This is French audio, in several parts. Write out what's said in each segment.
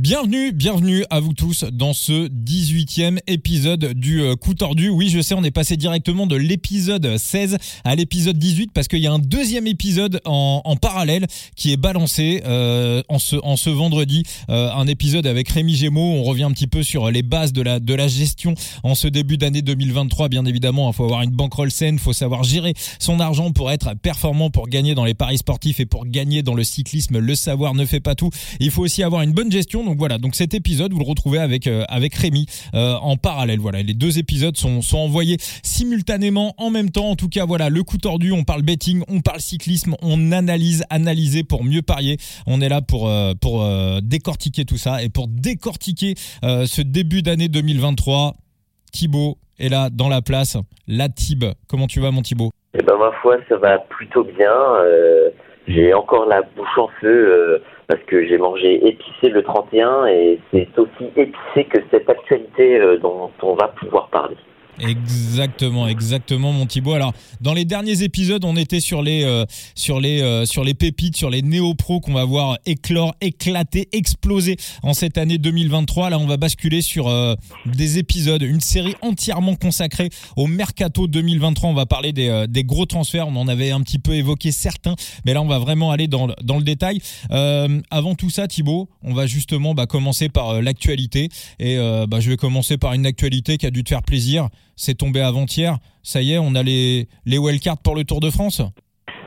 Bienvenue, bienvenue à vous tous dans ce 18e épisode du euh, coup tordu. Oui, je sais, on est passé directement de l'épisode 16 à l'épisode 18 parce qu'il y a un deuxième épisode en, en parallèle qui est balancé euh, en, ce, en ce vendredi. Euh, un épisode avec Rémi Gémeaux. On revient un petit peu sur les bases de la, de la gestion en ce début d'année 2023. Bien évidemment, il faut avoir une bankroll saine, il faut savoir gérer son argent pour être performant, pour gagner dans les paris sportifs et pour gagner dans le cyclisme. Le savoir ne fait pas tout. Il faut aussi avoir une bonne gestion donc voilà, donc cet épisode, vous le retrouvez avec euh, Rémi euh, en parallèle. Voilà, les deux épisodes sont envoyés simultanément en même temps. En tout cas, voilà, le coup tordu, on parle betting, on parle cyclisme, on analyse, analyser pour mieux parier. On est là pour euh, décortiquer tout ça et pour décortiquer ce début d'année 2023. Thibaut est là dans la place. La Tib, comment tu vas mon Thibaut? Eh ben ma foi, ça va plutôt bien. J'ai encore la bouche en feu parce que j'ai mangé épicé le 31 et c'est aussi épicé que cette actualité euh, dont on va pouvoir parler. Exactement, exactement, mon Thibaut. Alors, dans les derniers épisodes, on était sur les euh, sur les euh, sur les pépites, sur les néo-pros qu'on va voir éclore, éclater, exploser en cette année 2023. Là, on va basculer sur euh, des épisodes, une série entièrement consacrée au mercato 2023. On va parler des, des gros transferts. On en avait un petit peu évoqué certains, mais là, on va vraiment aller dans dans le détail. avant tout ça, Thibaut, on va justement bah, commencer par l'actualité et bah, je vais commencer par une actualité qui a dû te faire plaisir c'est tombé avant-hier. Ça y est, on a les, les wildcards pour le Tour de France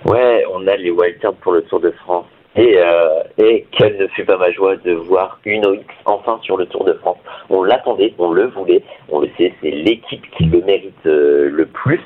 Ouais, on a les wildcards pour le Tour de France. Et, euh, quelle ne fut pas ma joie de voir une OX enfin sur le Tour de France. On l'attendait, on le voulait, on le sait, c'est l'équipe qui le mérite euh, le plus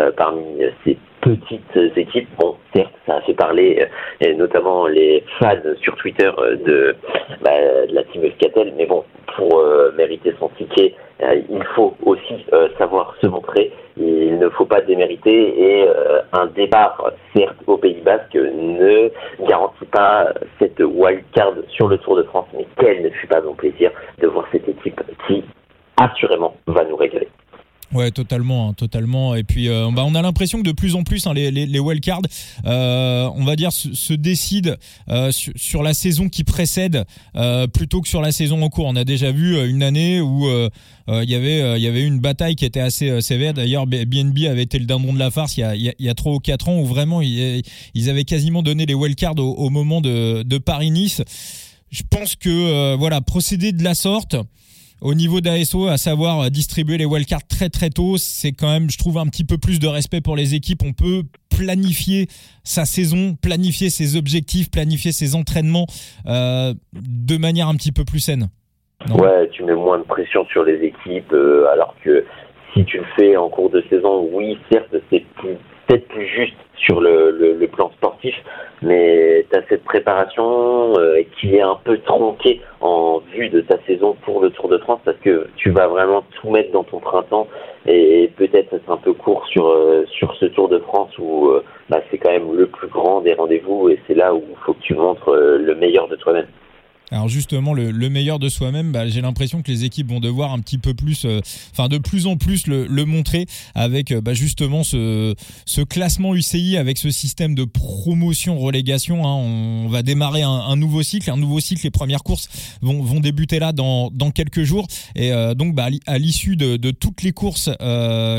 euh, parmi ces petites équipes. Bon, certes, ça a fait parler, euh, et notamment les fans sur Twitter de, bah, de la team Euskatel, mais bon, pour mériter son ticket, euh, il faut aussi euh, savoir se montrer. Il ne faut pas démériter et euh, un départ, certes, au Pays Basque ne garantit pas cette wild card sur le Tour de France, mais quel ne fut pas mon plaisir de voir cette équipe qui, assurément, va nous régaler. Ouais, totalement, hein, totalement. Et puis, euh, bah, on a l'impression que de plus en plus, hein, les, les, les wildcards, euh, on va dire, se, décident euh, sur, la saison qui précède euh, plutôt que sur la saison en cours. On a déjà vu euh, une année où il y avait il y avait une bataille qui était assez sévère. D'ailleurs, BNB avait été le dindon de la farce il y a il y a trois ou quatre ans où vraiment ils, ils avaient quasiment donné les wildcards au, au moment de, de Paris-Nice. Je pense que voilà, procéder de la sorte au niveau d'ASO, à savoir euh, distribuer les wildcards très très tôt, c'est quand même, je trouve, un petit peu plus de respect pour les équipes. On peut planifier sa saison, planifier ses objectifs, planifier ses entraînements euh, de manière un petit peu plus saine. ouais, tu mets moins de pression sur les équipes, euh, alors que si tu le fais en cours de saison, oui, certes, c'est peut-être plus juste sur le, plan sportif, mais tu as cette préparation euh, qui est un peu tronquée en vue de ta saison pour le Tour de France parce que tu vas vraiment tout mettre dans ton printemps et peut-être c'est un peu court sur euh, sur ce Tour de France où euh, bah, c'est quand même le plus grand des rendez-vous et c'est là où il faut que tu montres le meilleur de toi-même. Alors justement, le, meilleur de soi-même, bah, j'ai l'impression que les équipes vont devoir un petit peu plus, euh, enfin de plus en plus le, montrer avec euh, bah, justement ce, ce classement UCI, avec ce système de promotion-relégation. Hein. On va démarrer un, nouveau cycle, un nouveau cycle. Les premières courses vont, vont débuter là dans, dans quelques jours. Et euh, donc bah, à l'issue de, de, toutes les courses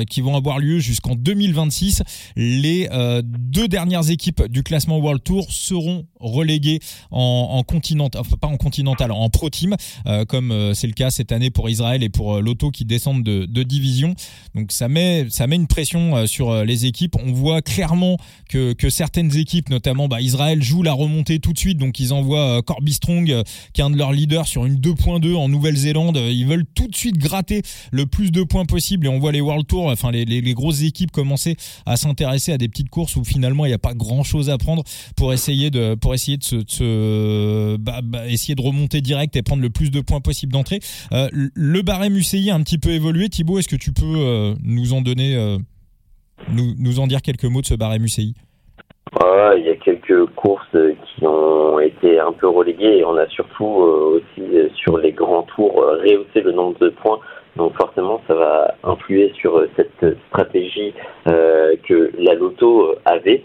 qui vont avoir lieu jusqu'en 2026, les deux dernières équipes du classement World Tour seront reléguées en, en continent, enfin pas en continental en pro team, euh, comme euh, c'est le cas cette année pour Israël et pour euh, l'auto qui descendent de, division. Donc ça met ça met une pression sur les équipes. On voit clairement que, que certaines équipes, notamment bah, Israël, jouent la remontée tout de suite. Donc ils envoient Corby Strong, qui est un de leurs leaders, sur une 2.2 en Nouvelle-Zélande. Ils veulent tout de suite gratter le plus de points possible et on voit les World Tour, enfin les, les, grosses équipes commencer à s'intéresser à des petites courses où finalement il n'y a pas grand chose à prendre pour essayer de pour essayer de se, bah, bah, de remonter direct et prendre le plus de points possible d'entrée. Euh, le barème UCI a un petit peu évolué. Thibaut, est-ce que tu peux euh, nous en donner, euh, nous, en dire quelques mots de ce barème UCI il y a quelques courses qui ont été un peu reléguées et on a surtout aussi sur les grands tours rehaussé le nombre de points. Donc forcément, ça va influer sur cette stratégie que la Loto avait.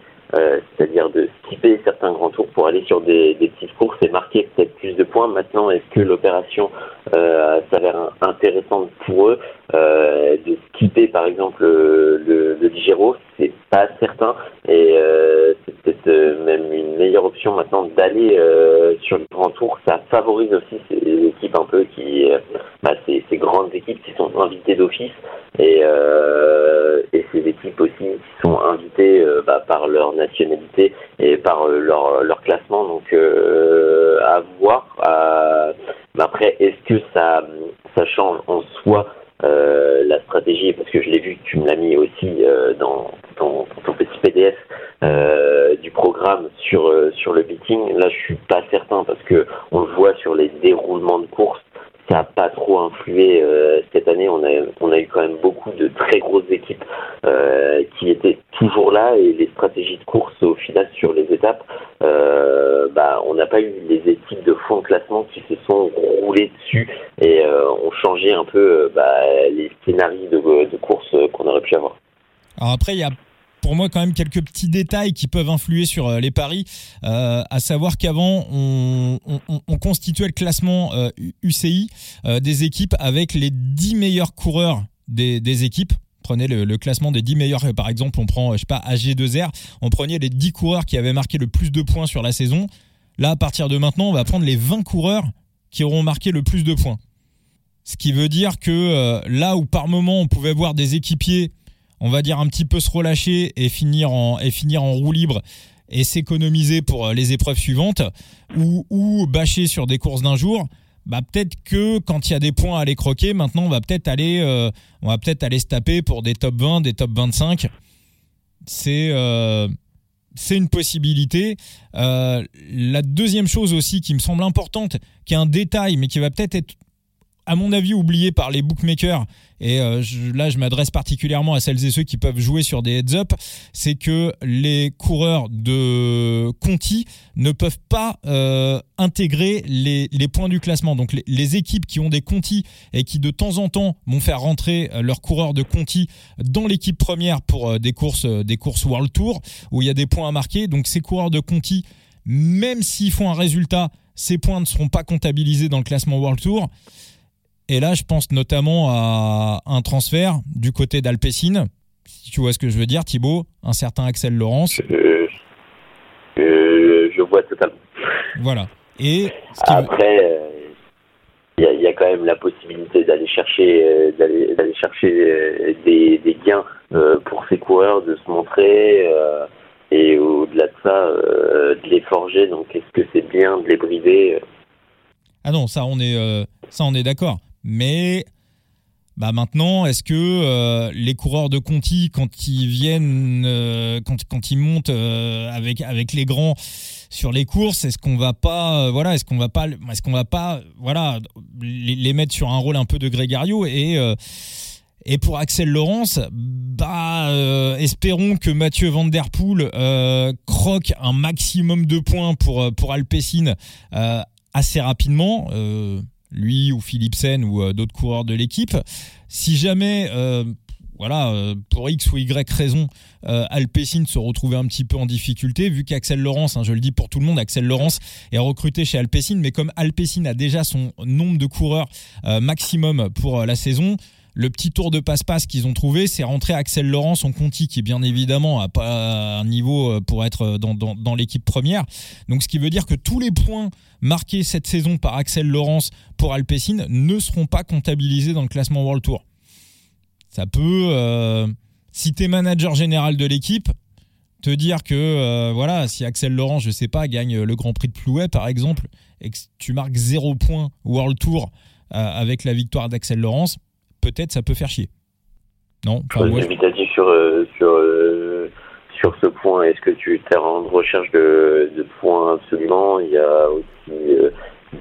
C'est-à-dire de skipper certains grands tours pour aller sur des, des petites courses et marquer peut-être plus de points. Maintenant, est-ce que l'opération s'avère intéressante pour eux de skipper par exemple le, le Ligero? C'est pas certain et c'est peut-être même une meilleure option maintenant d'aller sur le grand tour. Ça favorise aussi ces équipes un peu qui, bah, ces, grandes équipes qui sont invitées d'office et, euh, et ces équipes aussi qui sont invitées euh, bah, par leur nationalité et par euh, leur, leur classement. Donc euh, à voir. après, est-ce que ça, ça change en soi la stratégie? Parce que je l'ai vu, tu me l'as mis aussi dans, dans, ton petit PDF du programme sur sur le beating. Là, je suis pas certain parce que on le voit sur les déroulements de course ça n'a pas trop influé euh, cette année. On a, on a eu quand même beaucoup de très grosses équipes euh, qui étaient toujours là et les stratégies de course au final sur les étapes, euh, bah, on n'a pas eu les équipes de fond de classement qui se sont roulées dessus et ont changé un peu bah, les scénarios de, de course qu'on aurait pu avoir. Alors après, il y a pour moi quand même quelques petits détails qui peuvent influer sur euh, les paris, euh, à savoir qu'avant on, constituait le classement UCI euh, des équipes avec les 10 meilleurs coureurs des, équipes prenez le, classement des 10 meilleurs, par exemple, on prend, je sais pas, AG2R, on prenait les 10 coureurs qui avaient marqué le plus de points sur la saison. Là, à partir de maintenant, on va prendre les 20 coureurs qui auront marqué le plus de points. Ce qui veut dire que là où par moment on pouvait voir des équipiers on va dire un petit peu se relâcher et finir en, et finir en roue libre et s'économiser pour euh, les épreuves suivantes ou, ou bâcher sur des courses d'un jour, bah peut-être que quand il y a des points à aller croquer, maintenant on va peut-être aller, euh, peut-être aller se taper pour des top 20, des top 25. C'est euh, c'est une possibilité. la deuxième chose aussi qui me semble importante, qui est un détail, mais qui va peut-être être à mon avis, oublié par les bookmakers, et euh, là je m'adresse particulièrement à celles et ceux qui peuvent jouer sur des heads-up, c'est que les coureurs de Conti ne peuvent pas euh, intégrer les, points du classement. Donc les, équipes qui ont des Conti et qui de temps en temps vont faire rentrer euh, leurs coureurs de Conti dans l'équipe première pour des courses, des courses World Tour, où il y a des points à marquer. Donc ces coureurs de Conti, même s'ils font un résultat, ces points ne seront pas comptabilisés dans le classement World Tour. Et là, je pense notamment à un transfert du côté d'Alpecin. Si tu vois ce que je veux dire, Thibaut, un certain Axel Laurence. Euh, euh, je vois totalement. Voilà. Et après, il y, a quand même la possibilité d'aller chercher, d'aller, chercher des, des gains pour ces coureurs, de se montrer. et au-delà de ça, de les forger. Donc, est-ce que c'est bien de les brider Ah non, ça on est, ça on est d'accord. Mais bah maintenant, est-ce que euh, les coureurs de Conti, quand ils viennent, euh, quand, quand ils montent euh, avec avec les grands sur les courses, est-ce qu'on va pas, voilà, est-ce qu'on va pas, est-ce qu'on va pas, voilà, les, mettre sur un rôle un peu de grégario et et pour Axel Laurence, bah espérons que Mathieu Van Der Poel croque un maximum de points pour pour Alpecin assez rapidement lui ou Philipsen ou euh, d'autres coureurs de l'équipe. Si jamais euh, voilà, euh, pour X ou Y raison, euh, se retrouvait un petit peu en difficulté, vu qu'Axel Laurence, hein, je le dis pour tout le monde, Axel Laurence est recruté chez Alpecin, mais comme Alpecin a déjà son nombre de coureurs maximum pour la saison, le petit tour de passe-passe qu'ils ont trouvé, c'est rentrer Axel Laurent, son Conti, qui bien évidemment a pas un niveau euh, pour être euh, dans, l'équipe première. Donc ce qui veut dire que tous les points marqués cette saison par Axel Laurence pour Alpecin ne seront pas comptabilisés dans le classement World Tour. Ça peut, euh, si tu es manager général de l'équipe, te dire que voilà, si Axel Laurent, je sais pas, gagne le Grand Prix de Plouet par exemple, et que tu marques 0 points World Tour avec la victoire d'Axel Laurence, peut-être ça peut faire chier. Non enfin, moi, sur, euh, sur, euh, sur ce point. Est-ce que tu es en recherche de, points absolument? Il y a aussi euh,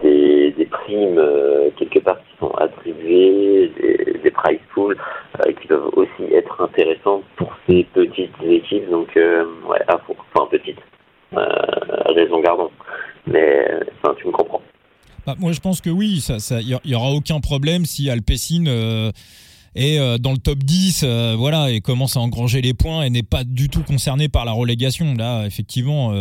des, des, primes quelque part qui sont attribuées, des, price pools qui peuvent aussi être intéressants pour ces petites équipes. Donc, ouais, à enfin petites, raison gardons. Mais enfin, tu me comprends. Bah, moi, je pense que oui, il ça, ça, y, aura aucun problème si Alpecin euh, est dans le top 10, voilà, et commence à engranger les points et n'est pas du tout concerné par la relégation. Là, effectivement,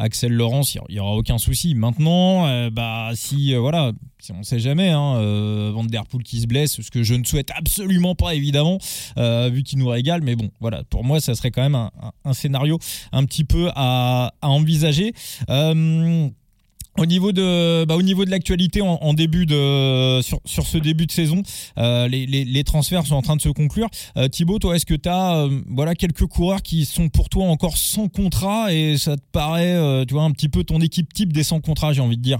Axel Laurence, il y aura aucun souci. Maintenant, bah si voilà, si on sait jamais, hein, Van der Poel qui se blesse, ce que je ne souhaite absolument pas évidemment, vu qu'il nous régale, mais bon, voilà, pour moi, ça serait quand même un, scénario un petit peu à, à envisager. Euh, au niveau de, bah, au niveau de l'actualité en, début de, sur, sur, ce début de saison, euh, les, les, les, transferts sont en train de se conclure. Euh, Thibaut, toi, est-ce que tu as, euh, voilà, quelques coureurs qui sont pour toi encore sans contrat et ça te paraît, euh, tu vois, un petit peu ton équipe type des sans contrat, j'ai envie de dire?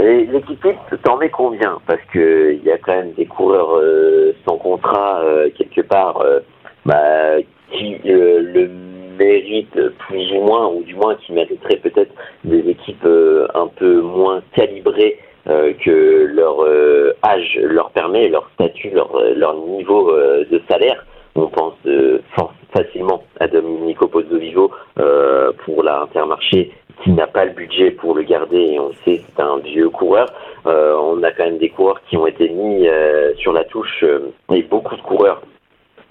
L'équipe type, t'en mets combien Parce que il y a quand même des coureurs sans contrat quelque part, bah, qui le mérite plus ou moins, ou du moins qui mériterait peut-être des équipes euh, un peu moins calibrées euh, que leur euh, âge leur permet, leur statut, leur, niveau de salaire. On pense facilement à Domenico Pozzovivo pour la Intermarché qui n'a pas le budget pour le garder et on sait c'est un vieux coureur. on a quand même des coureurs qui ont été mis sur la touche et beaucoup de coureurs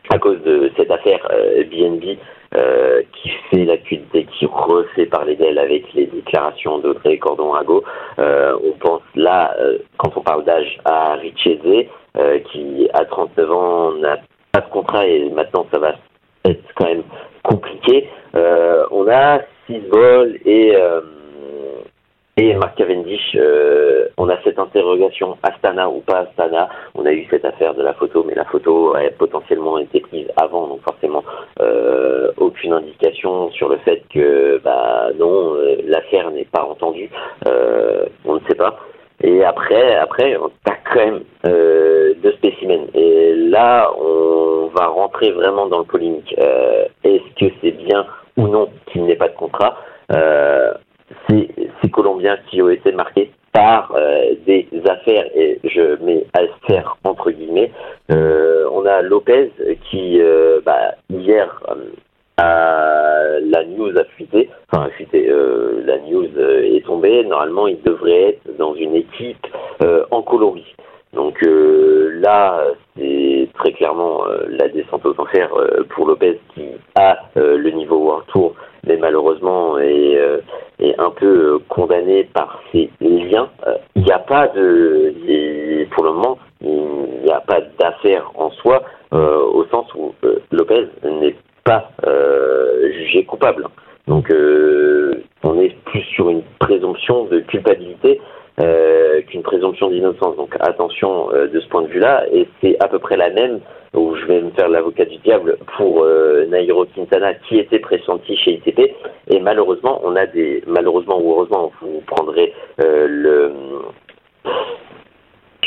à cause de cette affaire BNB euh, qui fait l'actualité, qui refait parler d'elle avec les déclarations d'Audrey Cordon-Rago. Euh, on pense là, euh, quand on parle d'âge, à Richese, qui à 39 ans n'a pas de contrat et maintenant ça va être quand même compliqué. on a six vols et et Mark Cavendish, euh, on a cette interrogation Astana ou pas Astana. On a eu cette affaire de la photo, mais la photo a potentiellement été prise avant, donc forcément euh, aucune indication sur le fait que bah non, euh, l'affaire n'est pas entendue. on ne sait pas. Et après, après, on quand même deux spécimens. Et là, on va rentrer vraiment dans le polémique. Est-ce que c'est bien ou non qu'il n'ait pas de contrat? Ces Colombiens qui ont été marqués par euh, des affaires, et je mets affaires entre guillemets. Euh, on a Lopez qui, euh, bah, hier, la news a fuité, enfin a fuité, la news est tombée. Normalement, il devrait être dans une équipe en Colombie. Donc là, c'est très clairement la descente aux enfers pour Lopez qui a le niveau World Tour, mais malheureusement est est un peu euh, condamné par ces liens. Euh, il n'y a pas de, pour le moment, il n'y a pas d'affaire en soi, euh, au sens où Lopez n'est pas jugé coupable. Donc, on est plus sur une présomption de culpabilité euh, qu'une présomption d'innocence. Donc attention euh, de ce point de vue-là, et c'est à peu près la même où je vais me faire l'avocat du diable pour euh, Nairo Quintana qui était pressenti chez ITP. Et malheureusement, on a des malheureusement ou heureusement, vous prendrez le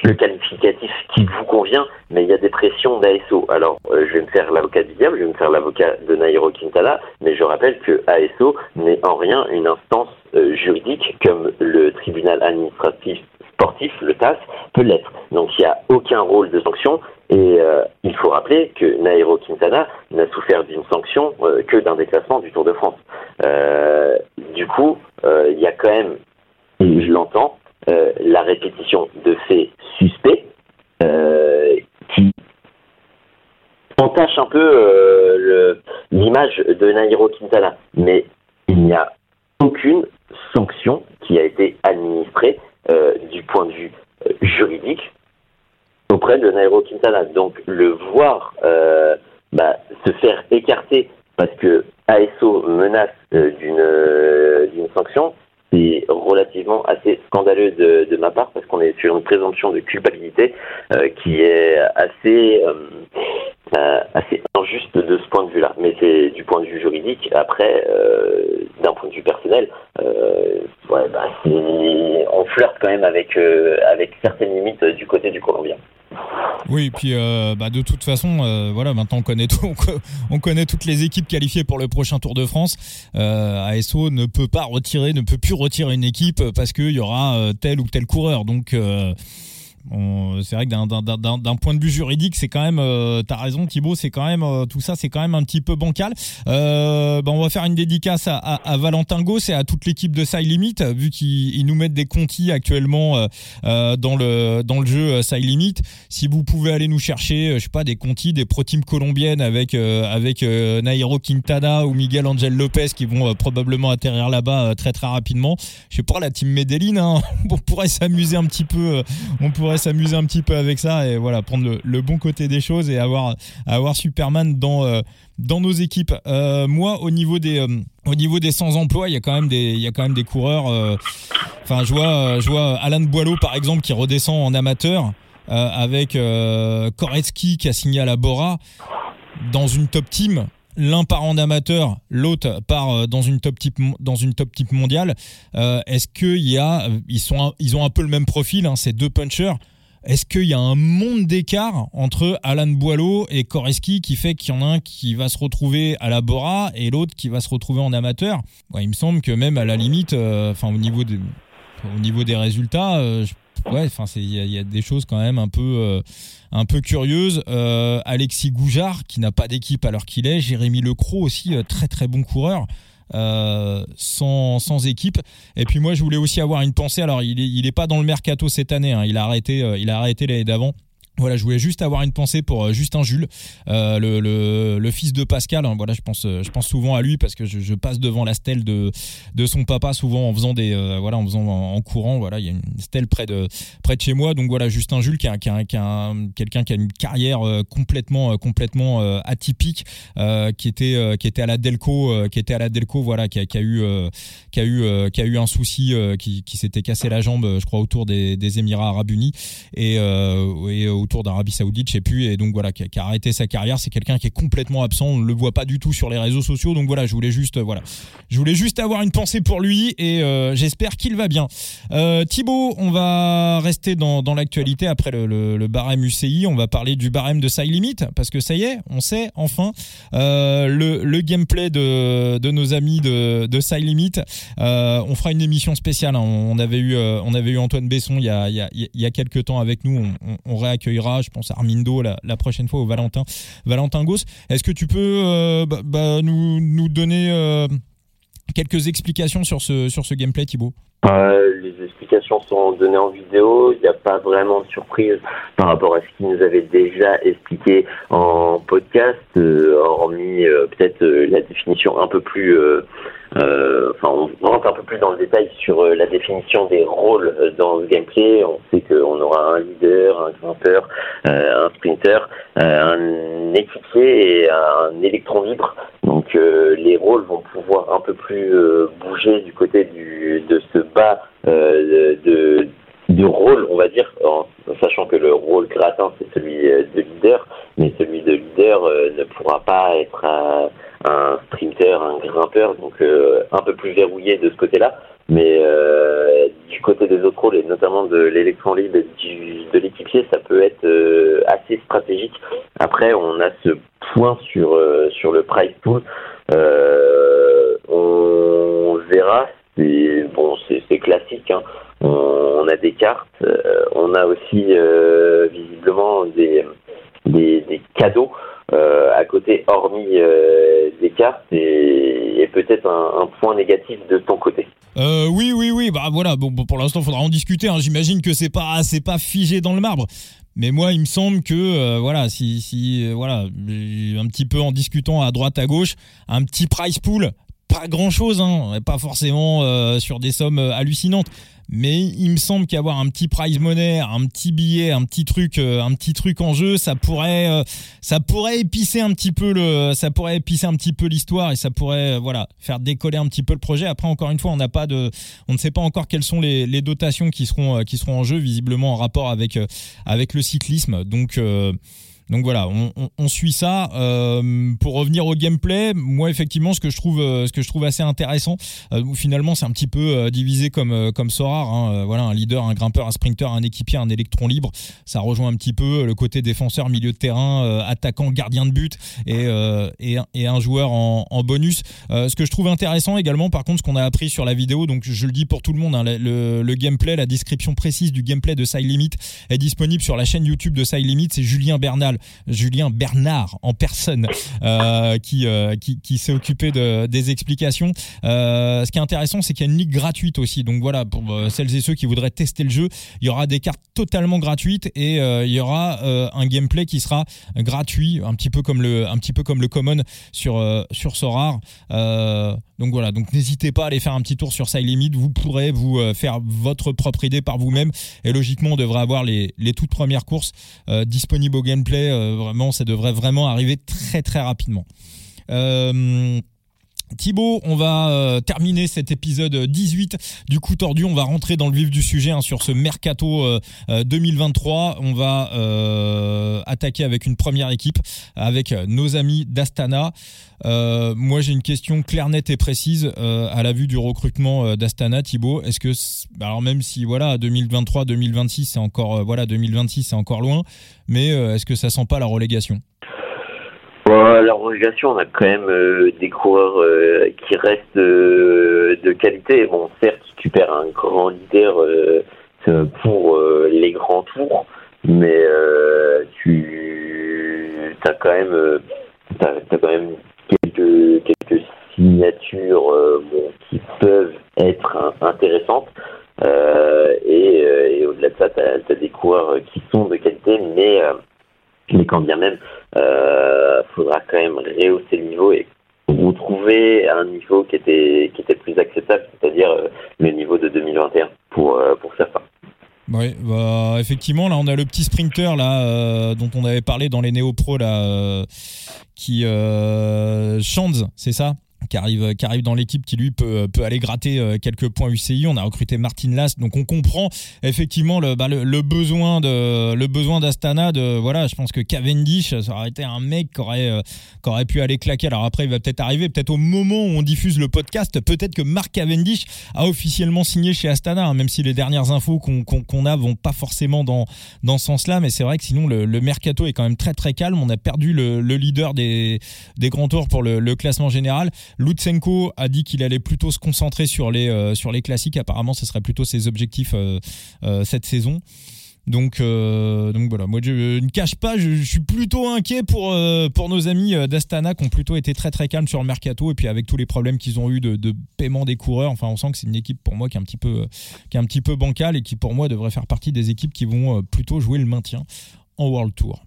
le qualificatif qui vous convient, mais il y a des pressions d'ASO. Alors, je vais me faire l'avocat du diable, je vais me faire l'avocat de Nairo Quintana, mais je rappelle que ASO n'est en rien une instance euh, juridique comme le tribunal administratif sportif, le TAS, peut l'être. Donc, il n'y a aucun rôle de sanction, et euh, il faut rappeler que Nairo Quintana n'a souffert d'une sanction que d'un déclassement du Tour de France. du coup, il y a quand même, je l'entends, euh, la répétition de faits suspects euh, qui entache un peu euh, l'image de Nairo Quintana. Mais il n'y a aucune sanction qui a été administrée du point de vue juridique auprès de Nairo Quintana. Donc le voir bah, se faire écarter parce que ASO menace d'une sanction, c'est relativement assez scandaleux de, de ma part parce qu'on est sur une présomption de culpabilité euh, qui est assez euh, euh, assez injuste de ce point de vue-là. Mais c'est du point de vue Après, d'un point de vue personnel, ouais, bah, on flirte quand même avec avec certaines limites du côté du Colombien. Oui, et puis euh, bah, de toute façon, euh, voilà, maintenant on connaît tout, on connaît toutes les équipes qualifiées pour le prochain Tour de France. Euh, ASO ne peut pas retirer, ne peut plus retirer une équipe parce qu'il y aura tel ou tel coureur. Donc c'est vrai que d'un point de vue juridique, c'est quand même, euh, t'as raison Thibaut, c'est quand même euh, tout ça, c'est quand même un petit peu bancal. Euh, ben, on va faire une dédicace à, à, Valentin Goss et à toute l'équipe de Side Limit, vu qu'ils nous mettent des contis actuellement euh, euh, dans le dans le jeu Side Limit. Si vous pouvez aller nous chercher, je sais pas, des contis, des pro teams colombiennes avec avec Nairo Quintana ou Miguel Angel Lopez qui vont probablement atterrir là-bas très très rapidement. Je sais pas, la team Medellin, hein, on pourrait s'amuser un petit peu, on pourrait s'amuser un petit peu avec ça et voilà prendre le, bon côté des choses et avoir avoir Superman dans euh, dans nos équipes. Euh, moi, au niveau des euh, au niveau des sans emploi, il y a quand même des il y a quand même des coureurs. Enfin, je vois je vois Alan Boileau par exemple qui redescend en amateur avec Koretsky qui a signé à la Bora dans une top team l'un part en amateur, l'autre part dans une top type dans une top type mondiale. Est-ce qu'il y a ils sont ils ont un peu le même profil, hein, ces deux punchers. Est-ce qu'il y a un monde d'écart entre Alan Boileau et Koreski qui fait qu'il y en a un qui va se retrouver à la Bora et l'autre qui va se retrouver en amateur? Il me semble que même à la limite, euh, au niveau au niveau des résultats, euh, ouais, enfin il y, a des choses quand même un peu euh, un peu curieuses. Alexis Goujard qui n'a pas d'équipe alors qu'il est, Jérémy Lecroc aussi très très bon coureur. Euh, sans, sans équipe. Et puis moi, je voulais aussi avoir une pensée. Alors, il est, il est pas dans le mercato cette année. Hein. Il a arrêté, euh, il a arrêté l'année d'avant. Voilà, je voulais juste avoir une pensée pour euh, Justin Jules, euh, le, le, fils de Pascal. Hein, voilà, je pense, euh, je pense souvent à lui parce que je, passe devant la stèle de de son papa souvent en faisant des, voilà, en faisant en, courant. Voilà, il y a une stèle près de près de chez moi. Donc voilà, Justin Jules, qui qui qui quelqu'un qui a une carrière complètement complètement atypique, qui était qui était à la Delco, qui était à la Delco, voilà, qui a, qui a eu qui a eu qui a eu un souci, qui, qui s'était cassé la jambe, je crois, autour des, des Émirats Arabes Unis et autour d'Arabie Saoudite, je sais plus, et donc voilà, qui a, arrêté sa carrière. C'est quelqu'un qui est complètement absent, on ne le voit pas du tout sur les réseaux sociaux. Donc voilà, je voulais juste, euh, voilà, je voulais juste avoir une pensée pour lui et euh, j'espère qu'il va bien. Euh, Thibaut, on va rester dans, l'actualité après le, barème UCI. On va parler du barème de Side parce que ça y est, on sait enfin le, le gameplay de, nos amis de, de on fera une émission spéciale. Hein. On avait eu, on avait eu Antoine Besson il y a, quelques temps avec nous. On, on, on je pense Armindo la, prochaine fois au Valentin, Valentin Goss. Est-ce que tu peux euh, bah, bah, nous, nous donner euh, quelques explications sur ce, sur ce gameplay, Thibaut? Euh, les explications sont données en vidéo. Il n'y a pas vraiment de surprise par rapport à ce qu'il nous avait déjà expliqué en podcast, hormis peut-être la définition un peu plus euh, enfin, on rentre un peu plus dans le détail sur euh, la définition des rôles euh, dans le gameplay. On sait qu'on aura un leader, un grimpeur, un sprinter, un équipier et un électron libre. Donc les rôles vont pouvoir un peu plus bouger du côté du, de ce bas de, de rôle, on va dire, en, sachant que le rôle gratin c'est celui de leader, mais celui de leader ne pourra pas être un sprinter, un grimpeur, donc euh, un peu plus verrouillé de ce côté-là. Mais euh, du côté des autres rôles, et notamment de l'électron libre et de l'équipier, ça peut être euh, assez stratégique. Après, on a ce point sur, sur le price pool. on verra, c'est bon, c'est classique. Hein. On, a des cartes, on a aussi visiblement des, des, cadeaux euh, à côté, hormis euh, des cartes, et, peut-être un, point négatif de ton côté. Euh, oui, oui, oui. Bah voilà. Bon, pour l'instant, faudra en discuter. Hein. J'imagine que c'est pas, c'est pas figé dans le marbre. Mais moi, il me semble que voilà, si voilà, un petit peu en discutant à droite à gauche, un petit price pool, pas grand chose, hein, pas forcément sur des sommes hallucinantes mais il me semble qu'avoir un petit prize money, un petit billet, un petit truc, euh, un petit truc en jeu, ça pourrait, euh, ça pourrait épicer un petit peu le, ça pourrait épicer un petit peu l'histoire et ça pourrait, euh, voilà, faire décoller un petit peu le projet. Après, encore une fois, on n'a pas de, on ne sait pas encore quelles sont les, les dotations qui seront, qui seront en jeu, visiblement en rapport avec, avec le cyclisme. Donc donc voilà, on, suit ça. Euh, pour revenir au gameplay, moi effectivement, ce que je trouve, euh, ce que je trouve assez intéressant, euh, finalement, c'est un petit peu divisé comme comme. Hein, voilà, un leader, un grimpeur, un sprinter, un équipier, un électron libre. Ça rejoint un petit peu le côté défenseur, milieu de terrain, attaquant, gardien de but et et, un joueur en, bonus. ce que je trouve intéressant également, par contre, ce qu'on a appris sur la vidéo, donc je le dis pour tout le monde, hein, le, le, gameplay, la description précise du gameplay de Side Limit est disponible sur la chaîne YouTube de Side Limit. C'est Julien Bernal Julien Bernard en personne euh, qui, euh, qui, qui s'est occupé de, des explications. Euh, ce qui est intéressant, c'est qu'il y a une ligue gratuite aussi. Donc voilà, pour celles et ceux qui voudraient tester le jeu, il y aura des cartes totalement gratuites et il y aura un gameplay qui sera gratuit, un petit peu comme le, un petit peu comme le common sur sur Sorar. donc voilà, donc n'hésitez pas à aller faire un petit tour sur Limit. Vous pourrez vous faire votre propre idée par vous-même et logiquement on devrait avoir les, les toutes premières courses disponibles au gameplay vraiment, ça devrait vraiment arriver très très rapidement. Euh, Thibaut, on va euh, terminer cet épisode 18 du coup tordu. On va rentrer dans le vif du sujet hein, sur ce mercato 2023. On va attaquer avec une première équipe, avec nos amis d'Astana. moi, j'ai une question claire, nette et précise à la vue du recrutement d'Astana. Thibaut, est-ce que, alors même si voilà 2023, 2026, c'est encore voilà 2026, c'est encore loin, mais euh, est-ce que ça sent pas la relégation? La relégation, on a quand même euh, des coureurs euh, qui restent de qualité. Bon, certes, tu perds un grand leader pour les grands tours, mais tu as quand même, as, quelques, quelques signatures qui peuvent être intéressantes. Euh, euh, et, au-delà de ça, tu as, des coureurs qui sont de qualité, mais, euh, mais quand bien même, il faudra quand même rehausser le niveau et retrouver un niveau qui était, qui était plus acceptable, c'est-à-dire le niveau de 2021 pour, pour certains. Oui, bah, effectivement, là, on a le petit sprinter là dont on avait parlé dans les néo pro là, qui euh, c'est ça? Qui arrive, qui arrive dans l'équipe, qui lui peut, peut aller gratter euh, quelques points UCI. On a recruté Martin Last, donc on comprend effectivement le, bah, le, besoin de le besoin d'Astana. De voilà, je pense que Cavendish, ça aurait été un mec qui aurait, euh, qui aurait pu aller claquer. Alors après, il va peut-être arriver, peut-être au moment où on diffuse le podcast, peut-être que Mark Cavendish a officiellement signé chez Astana, hein, même si les dernières infos qu'on qu'on a vont pas forcément dans dans ce sens-là. Mais c'est vrai que sinon le, le, mercato est quand même très très calme. On a perdu le, le leader des des grands tours pour le classement général. Lutsenko a dit qu'il allait plutôt se concentrer sur les, euh, sur les classiques. Apparemment, ce serait plutôt ses objectifs euh, euh, cette saison. Donc, donc voilà, moi je ne cache pas, je, suis plutôt inquiet pour, pour nos amis d'Astana qui ont plutôt été très très calmes sur le mercato et puis avec tous les problèmes qu'ils ont eu de, de, paiement des coureurs. Enfin, on sent que c'est une équipe pour moi qui est un petit peu qui est un petit peu bancale et qui pour moi devrait faire partie des équipes qui vont plutôt jouer le maintien en World Tour.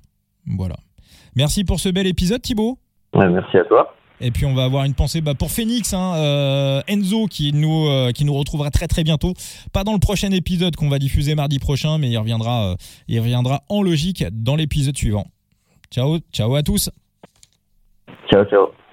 Voilà. Merci pour ce bel épisode, Thibaut. Merci à toi. Et puis on va avoir une pensée bah, pour Phoenix, hein, euh, Enzo qui nous euh, qui nous retrouvera très très bientôt. Pas dans le prochain épisode qu'on va diffuser mardi prochain, mais il reviendra euh, il reviendra en logique dans l'épisode suivant. Ciao ciao à tous. Ciao ciao.